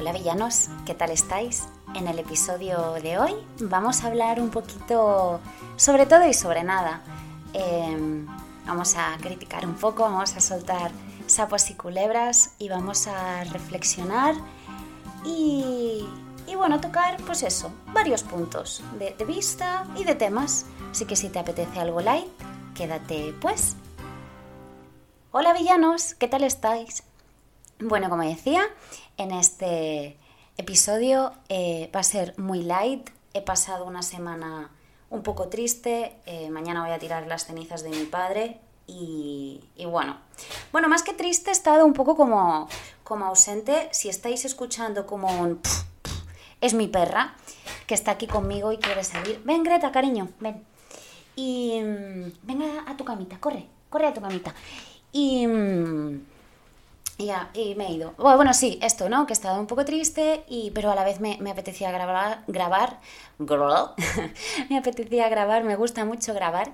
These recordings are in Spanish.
Hola villanos, ¿qué tal estáis? En el episodio de hoy vamos a hablar un poquito sobre todo y sobre nada. Em, vamos a criticar un poco, vamos a soltar sapos y culebras y vamos a reflexionar y, y bueno, tocar pues eso, varios puntos de, de vista y de temas. Así que si te apetece algo light, quédate pues. Hola villanos, ¿qué tal estáis? Bueno, como decía, en este episodio eh, va a ser muy light. He pasado una semana un poco triste. Eh, mañana voy a tirar las cenizas de mi padre. Y, bueno, bueno, más que triste, he estado un poco como, como ausente. Si estáis escuchando como un... Es mi perra, que está aquí conmigo y quiere salir. Ven, Greta, cariño, ven. Y mm, venga a tu camita, corre, corre a tu camita. Y... Mm, ya, y me he ido. Bueno, sí, esto, ¿no? Que he estado un poco triste, y, pero a la vez me, apetecía grabar, grabar, me apetecía grabar, me gusta mucho grabar,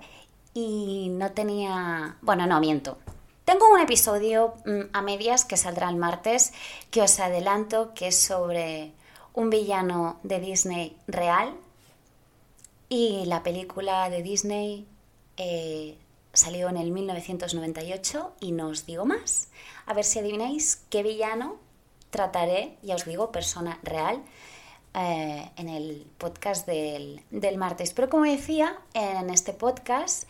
y no tenía, bueno, no, miento. Tengo un episodio mm, a medias que saldrá el martes, que os adelanto, que es sobre un villano de Disney real, y la película de Disney eh, salió en el 1998 y no os digo más. A ver si adivináis qué villano trataré, ya os digo, persona real, eh, en el podcast del, del, martes. Pero como decía, en este podcast,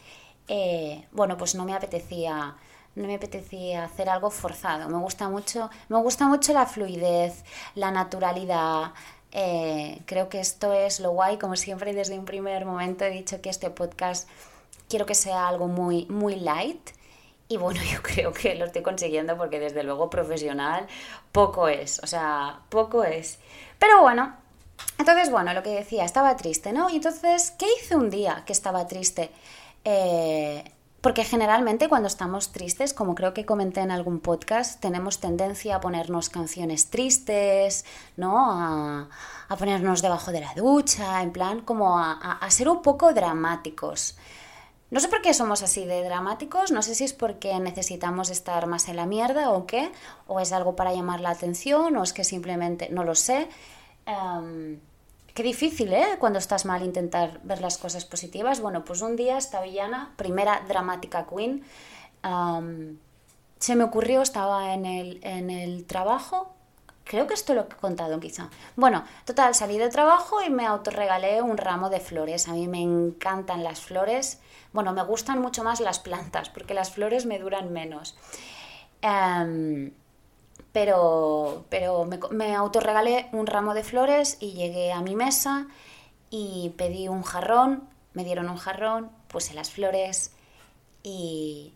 eh, bueno, pues no me apetecía no me apetecía hacer algo forzado. Me gusta mucho, me gusta mucho la fluidez, la naturalidad. Eh, creo que esto es lo guay. Como siempre, desde un primer momento he dicho que este podcast quiero que sea algo muy, muy light. Y bueno, yo creo que lo estoy consiguiendo porque desde luego profesional poco es, o sea, poco es. Pero bueno, entonces bueno, lo que decía, estaba triste, ¿no? Y entonces, ¿qué hice un día que estaba triste? Eh, porque generalmente cuando estamos tristes, como creo que comenté en algún podcast, tenemos tendencia a ponernos canciones tristes, ¿no? A, a ponernos debajo de la ducha, en plan como a, a ser un poco dramáticos. No sé por qué somos así de dramáticos, no sé si es porque necesitamos estar más en la mierda o qué, o es algo para llamar la atención, o es que simplemente, no lo sé. Um, qué difícil, ¿eh? Cuando estás mal intentar ver las cosas positivas. Bueno, pues un día esta villana, primera dramática queen, um, se me ocurrió, estaba en el, en el trabajo, Creo que esto lo he contado quizá. Bueno, total, salí de trabajo y me autorregalé un ramo de flores. A mí me encantan las flores. Bueno, me gustan mucho más las plantas porque las flores me duran menos. Um, pero pero me, me autorregalé un ramo de flores y llegué a mi mesa y pedí un jarrón. Me dieron un jarrón, puse las flores y,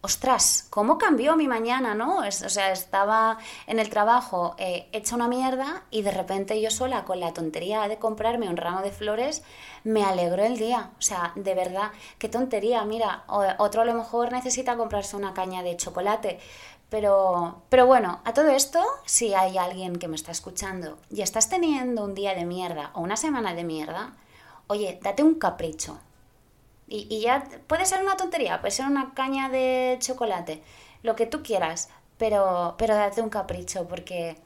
ostras, ¿cómo cambió mi mañana, no? o sea, estaba en el trabajo eh, hecha una mierda y de repente yo sola con la tontería de comprarme un ramo de flores me alegró el día. O sea, de verdad, qué tontería. Mira, otro a lo mejor necesita comprarse una caña de chocolate. Pero, pero bueno, a todo esto, si hay alguien que me está escuchando y estás teniendo un día de mierda o una semana de mierda, oye, date un capricho y, ya puede ser una tontería, puede ser una caña de chocolate, lo que tú quieras, pero, pero date un capricho, porque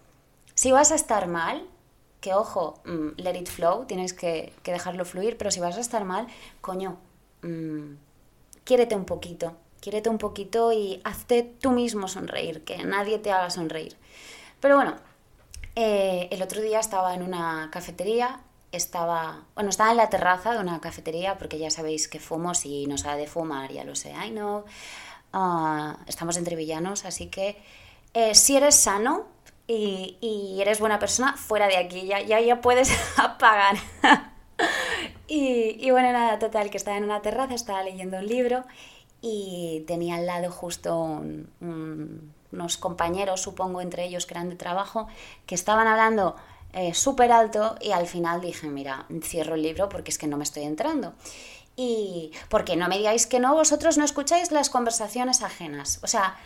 si vas a estar mal, que ojo, mm, let it flow, tienes que, dejarlo fluir, pero si vas a estar mal, coño, mmm, quiérete un poquito, quiérete un poquito y hazte tú mismo sonreír, que nadie te haga sonreír. Pero bueno, eh, el otro día estaba en una cafetería estaba, bueno, estaba en la terraza de una cafetería porque ya sabéis que fumo si nos ha de fumar, ya lo sé, I know. Uh, estamos entre villanos, así que eh, si eres sano y, y, eres buena persona, fuera de aquí, ya, ya, ya puedes apagar. y, y, bueno, nada, total, que estaba en una terraza, estaba leyendo un libro y tenía al lado justo un, un, unos compañeros, supongo, entre ellos que eran de trabajo, que estaban hablando eh, súper alto y al final dije, mira, cierro el libro porque es que no me estoy entrando. Y porque no me digáis que no, vosotros no escucháis las conversaciones ajenas. O sea,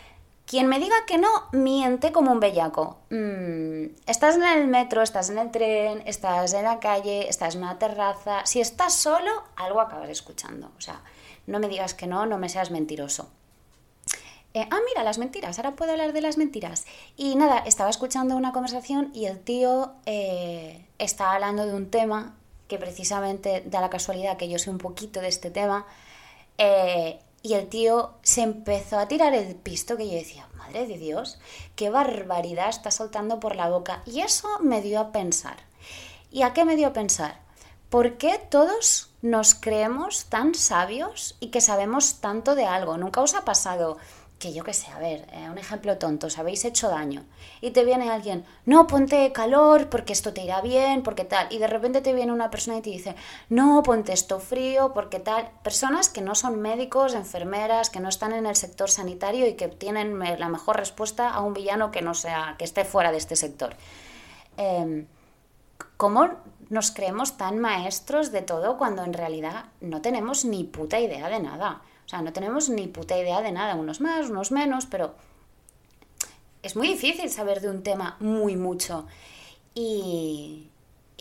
quien me diga que no, miente como un bellaco. Mm, estás en el metro, estás en el tren, estás en la calle, estás en una terraza. Si estás solo, algo acabas escuchando. O sea, no me digas que no, no me seas mentiroso. Eh, ah, mira, las mentiras, ahora puedo hablar de las mentiras. Y nada, estaba escuchando una conversación y el tío eh, estaba hablando de un tema que precisamente da la casualidad que yo sé un poquito de este tema. Eh, y el tío se empezó a tirar el pisto que yo decía, madre de Dios, qué barbaridad está soltando por la boca. Y eso me dio a pensar. ¿Y a qué me dio a pensar? ¿Por qué todos nos creemos tan sabios y que sabemos tanto de algo? ¿Nunca os ha pasado que yo qué sé, a ver, eh, un ejemplo tonto, os habéis hecho daño y te viene alguien, no, ponte calor porque esto te irá bien, porque tal, y de repente te viene una persona y te dice, no, ponte esto frío, porque tal, personas que no son médicos, enfermeras, que no están en el sector sanitario y que tienen la mejor respuesta a un villano que no sea, que esté fuera de este sector. Em, ¿Cómo nos creemos tan maestros de todo cuando en realidad no tenemos ni puta idea de nada? O sea, no tenemos ni puta idea de nada, unos más, unos menos, pero es muy difícil saber de un tema muy mucho. Y,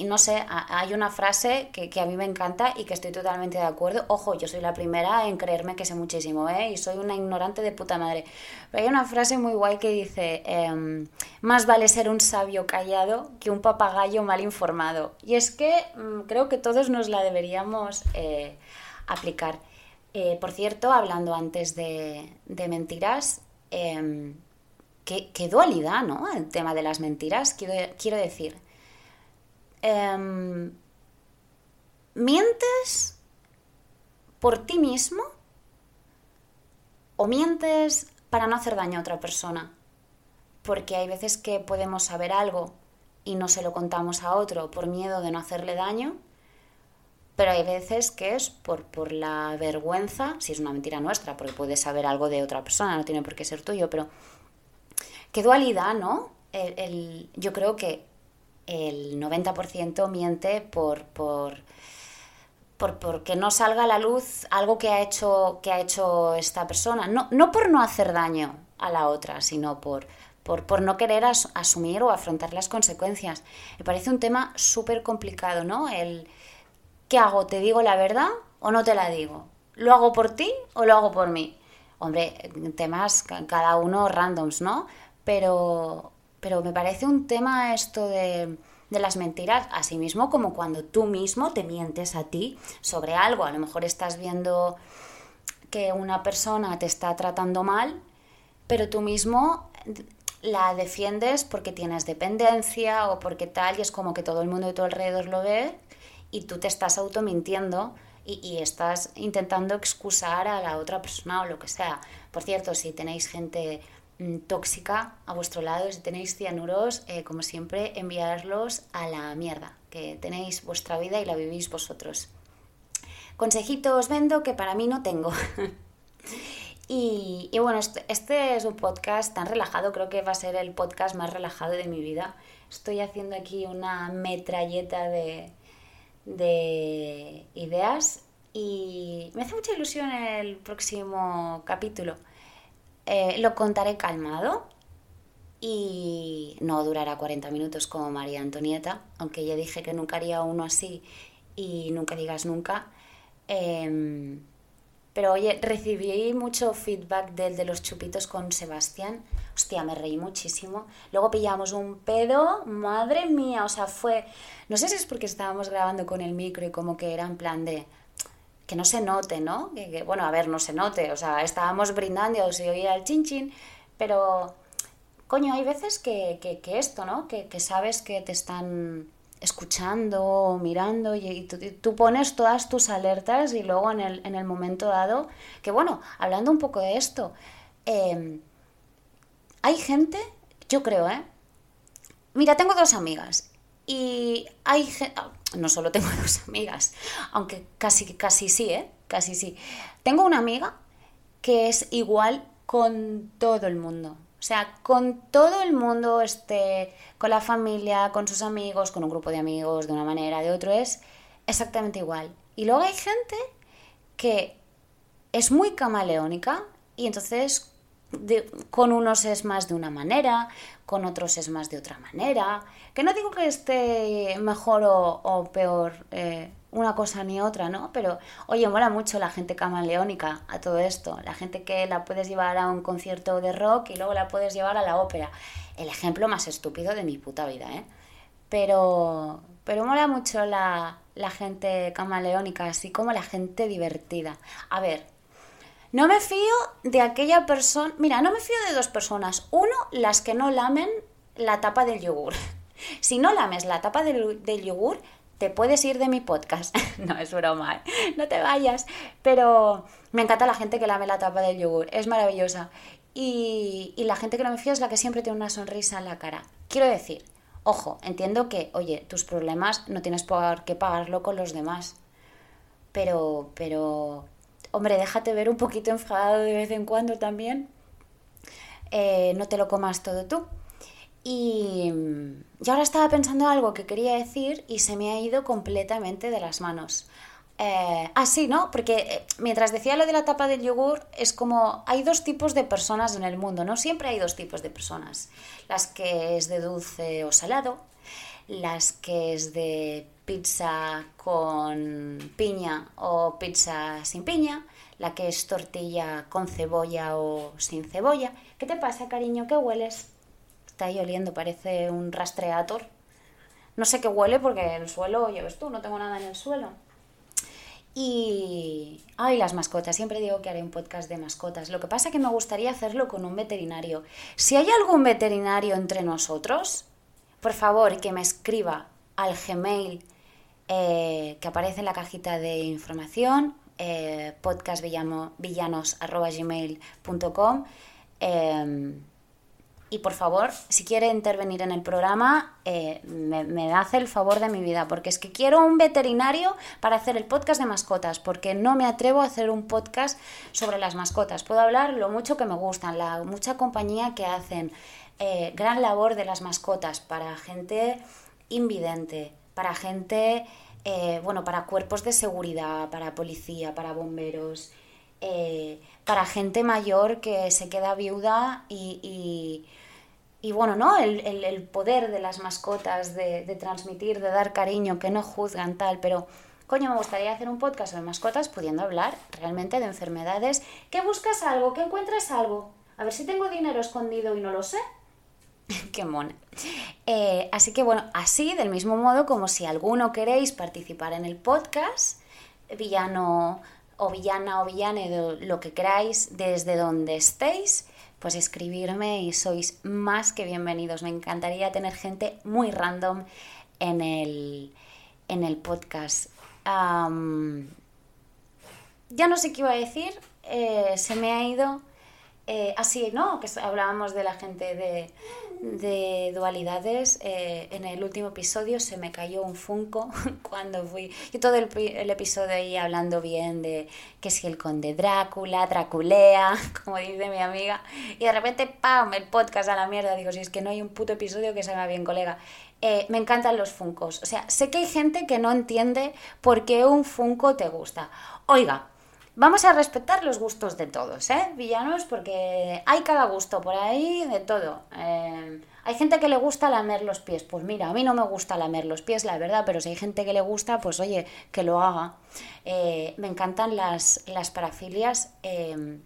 no sé, hay una frase que, a mí me encanta y que estoy totalmente de acuerdo. Ojo, yo soy la primera en creerme que sé muchísimo, ¿eh? Y soy una ignorante de puta madre. Pero hay una frase muy guay que dice, em, más vale ser un sabio callado que un papagayo mal informado. Y es que mm, creo que todos nos la deberíamos eh, aplicar. Eh, por cierto, hablando antes de, mentiras, em, qué, dualidad, ¿no? El tema de las mentiras, quiero, decir. Em, ¿Mientes por ti mismo o mientes para no hacer daño a otra persona? Porque hay veces que podemos saber algo y no se lo contamos a otro por miedo de no hacerle daño pero hay veces que es por, por la vergüenza, si es una mentira nuestra, porque puedes saber algo de otra persona, no tiene por qué ser tuyo, pero qué dualidad, ¿no? El, yo creo que el 90% miente por, por, por, porque no salga a la luz algo que ha hecho, que ha hecho esta persona. No, no por no hacer daño a la otra, sino por, por, por, no querer asumir o afrontar las consecuencias. Me parece un tema súper complicado, ¿no? El, ¿qué hago? ¿Te digo la verdad o no te la digo? ¿Lo hago por ti o lo hago por mí? Hombre, temas cada uno randoms, ¿no? Pero, pero me parece un tema esto de, de las mentiras, así mismo como cuando tú mismo te mientes a ti sobre algo. A lo mejor estás viendo que una persona te está tratando mal, pero tú mismo la defiendes porque tienes dependencia o porque tal, y es como que todo el mundo de tu alrededor lo ve y tú te estás automintiendo y, y, estás intentando excusar a la otra persona o lo que sea. Por cierto, si tenéis gente mm, tóxica a vuestro lado, si tenéis cianuros, eh, como siempre, enviarlos a la mierda, que tenéis vuestra vida y la vivís vosotros. Consejito os vendo que para mí no tengo. y, y, bueno, este, este es un podcast tan relajado, creo que va a ser el podcast más relajado de mi vida. Estoy haciendo aquí una metralleta de, de ideas y me hace mucha ilusión el próximo capítulo. Eh, lo contaré calmado y no durará 40 minutos como María Antonieta, aunque ya dije que nunca haría uno así y nunca digas nunca. Em, pero oye, recibí mucho feedback del de los chupitos con Sebastián. Hostia, me reí muchísimo. Luego pillamos un pedo, madre mía, o sea, fue... No sé si es porque estábamos grabando con el micro y como que era en plan de... Que no se note, ¿no? Que, bueno, a ver, no se note. O sea, estábamos brindando, se oía el chin chin, pero... Coño, hay veces que, que, que esto, ¿no? Que sabes que te están escuchando o mirando y, tú, pones todas tus alertas y luego en el, en el, momento dado, que bueno, hablando un poco de esto, em, hay gente, yo creo, ¿eh? Mira, tengo dos amigas y hay ah, no solo tengo dos amigas, aunque casi, casi sí, ¿eh? Casi sí. Tengo una amiga que es igual con todo el mundo. O sea, con todo el mundo, este, con la familia, con sus amigos, con un grupo de amigos, de una manera, de otro, es exactamente igual. Y luego hay gente que es muy camaleónica y entonces con unos es más de una manera, con otros es más de otra manera. Que no digo que esté mejor o, peor eh, una cosa ni otra, ¿no? Pero, oye, mola mucho la gente camaleónica a todo esto. La gente que la puedes llevar a un concierto de rock y luego la puedes llevar a la ópera. El ejemplo más estúpido de mi puta vida, ¿eh? Pero, pero mola mucho la, la gente camaleónica, así como la gente divertida. A ver, no me fío de aquella persona. Mira, no me fío de dos personas. Uno, las que no lamen la tapa del yogur. Si no lames la tapa del, yogur, te puedes ir de mi podcast. no, es broma, ¿eh? no te vayas. Pero me encanta la gente que lame la tapa del yogur. Es maravillosa. Y, la gente que no me fío es la que siempre tiene una sonrisa en la cara. Quiero decir, ojo, entiendo que, oye, tus problemas no tienes por qué pagarlo con los demás. Pero, pero hombre, déjate ver un poquito enfadado de vez en cuando también. Eh, no te lo comas todo tú. Y, ahora estaba pensando algo que quería decir y se me ha ido completamente de las manos. Eh, ah, sí, ¿no? Porque eh, mientras decía lo de la tapa del yogur, es como hay dos tipos de personas en el mundo, ¿no? Siempre hay dos tipos de personas. Las que es de dulce o salado, las que es de pizza con piña o pizza sin piña, la que es tortilla con cebolla o sin cebolla. ¿Qué te pasa, cariño? ¿Qué hueles? Está ahí oliendo, parece un rastreator. No sé qué huele porque el suelo, ya ves tú, no tengo nada en el suelo. Y. Ay, las mascotas. Siempre digo que haré un podcast de mascotas. Lo que pasa es que me gustaría hacerlo con un veterinario. Si hay algún veterinario entre nosotros, por favor, que me escriba al Gmail eh, que aparece en la cajita de información, eh, em, y por favor, si quiere intervenir en el programa, eh, me, hace el favor de mi vida, porque es que quiero un veterinario para hacer el podcast de mascotas, porque no me atrevo a hacer un podcast sobre las mascotas. Puedo hablar lo mucho que me gustan, la mucha compañía que hacen, eh, gran labor de las mascotas para gente invidente, para gente, eh, bueno, para cuerpos de seguridad, para policía, para bomberos, para gente mayor que se queda viuda y, y, bueno, ¿no? El, poder de las mascotas, de, transmitir, de dar cariño, que no juzgan tal, pero coño, me gustaría hacer un podcast sobre mascotas pudiendo hablar realmente de enfermedades, que buscas algo, que encuentras algo, a ver si tengo dinero escondido y no lo sé. Qué mona. Eh, así que bueno, así del mismo modo como si alguno queréis participar en el podcast, villano o villana o villane, lo que queráis, desde donde estéis, pues escribirme y sois más que bienvenidos. Me encantaría tener gente muy random en el, en el podcast. ya no sé qué iba a decir, eh, se me ha ido. Eh, así, ¿no? Que hablábamos de la gente de, de dualidades. Eh, en el último episodio se me cayó un funko cuando fui. Y todo el, el, episodio ahí hablando bien de que si el conde Drácula, Draculea, como dice mi amiga. Y de repente, ¡pam! El podcast a la mierda. Digo, si es que no hay un puto episodio que salga bien, colega. Eh, me encantan los funcos. O sea, sé que hay gente que no entiende por qué un funko te gusta. Oiga, Vamos a respetar los gustos de todos, ¿eh? Villanos, porque hay cada gusto por ahí de todo. Eh, hay gente que le gusta lamer los pies. Pues mira, a mí no me gusta lamer los pies, la verdad, pero si hay gente que le gusta, pues oye, que lo haga. Eh, me encantan las, las parafilias. Eh,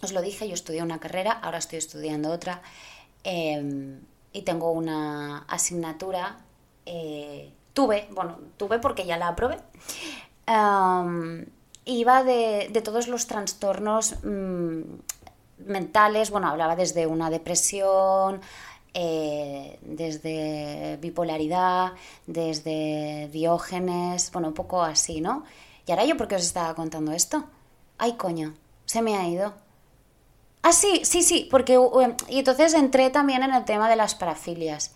os lo dije, yo estudié una carrera, ahora estoy estudiando otra. y tengo una asignatura. tuve, bueno, tuve porque ya la aprobé iba de, todos los trastornos mm, mentales, bueno, hablaba desde una depresión, eh, desde bipolaridad, desde diógenes, bueno, un poco así, ¿no? Y ahora yo, ¿por qué os estaba contando esto? Ay, coño, se me ha ido. Ah, sí, sí, sí, porque... Y entonces entré también en el tema de las parafilias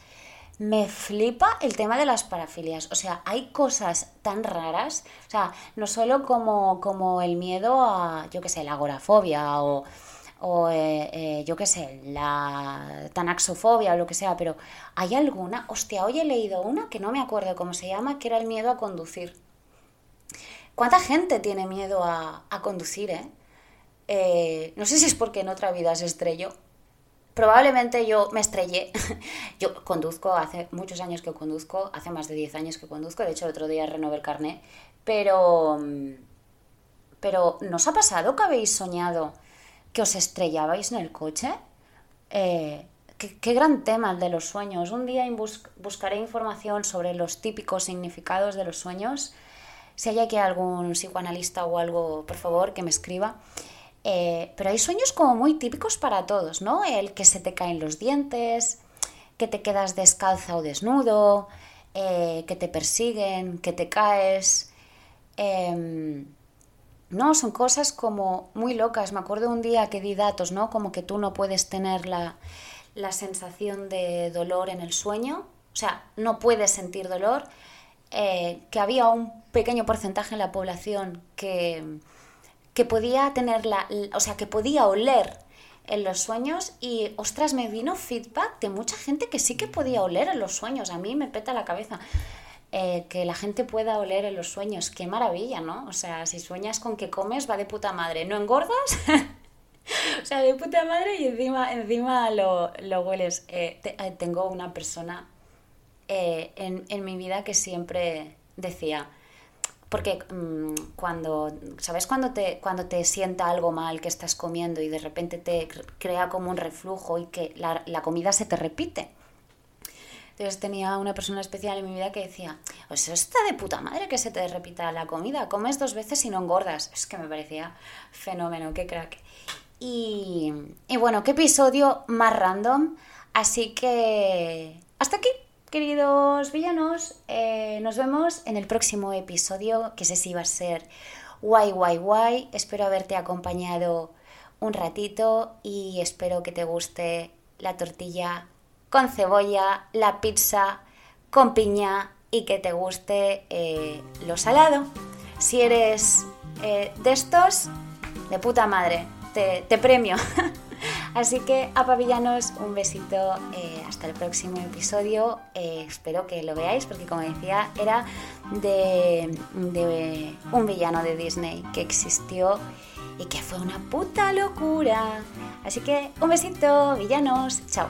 me flipa el tema de las parafilias. O sea, hay cosas tan raras. O sea, no solo como, como el miedo a, yo qué sé, la agorafobia o, o eh, eh, yo qué sé, la tanaxofobia o lo que sea, pero hay alguna, hostia, hoy he leído una que no me acuerdo cómo se llama, que era el miedo a conducir. ¿Cuánta gente tiene miedo a, conducir, eh? eh no sé si es porque en otra vida se estrelló probablemente yo me estrellé. yo conduzco, hace muchos años que conduzco, hace más de 10 años que conduzco, de hecho el otro día renové el carnet, pero... Pero ¿nos ha pasado que habéis soñado que os estrellabais en el coche? Eh, qué, gran tema el de los sueños. Un día buscaré información sobre los típicos significados de los sueños. Si hay aquí algún psicoanalista o algo, por favor, que me escriba. Eh, pero hay sueños como muy típicos para todos, ¿no? El que se te caen los dientes, que te quedas descalza o desnudo, eh, que te persiguen, que te caes. Em, no, son cosas como muy locas. Me acuerdo un día que di datos, ¿no? Como que tú no puedes tener la, la sensación de dolor en el sueño, o sea, no puedes sentir dolor, eh, que había un pequeño porcentaje en la población que, que podía tener la, o sea, que podía oler en los sueños y, ostras, me vino feedback de mucha gente que sí que podía oler en los sueños, a mí me peta la cabeza. Eh, que la gente pueda oler en los sueños, qué maravilla, ¿no? O sea, si sueñas con que comes, va de puta madre. ¿No engordas? o sea, de puta madre y encima, encima lo, lo hueles. Eh, eh, tengo una persona en, en, mi vida que siempre decía, porque mm, cuando, ¿sabes? Cuando te, cuando te sienta algo mal que estás comiendo y de repente te crea como un reflujo y que la, la comida se te repite. Entonces tenía una persona especial en mi vida que decía, pues eso está de puta madre que se te repita la comida, comes dos veces y no engordas. Es que me parecía fenómeno, qué crack. Y, bueno, qué episodio más random. Así que hasta aquí, queridos villanos. Eh, nos vemos en el próximo episodio, que sé si va a ser guay, guay, guay. Espero haberte acompañado un ratito y espero que te guste la tortilla con cebolla, la pizza con piña y que te guste eh, lo salado. Si eres eh, de estos, de puta madre te, premio. Así que a pavillanos, un besito, eh, hasta el próximo episodio. Eh, espero que lo veáis porque como decía, era de, de un villano de Disney que existió y que fue una puta locura. Así que un besito, villanos, chao.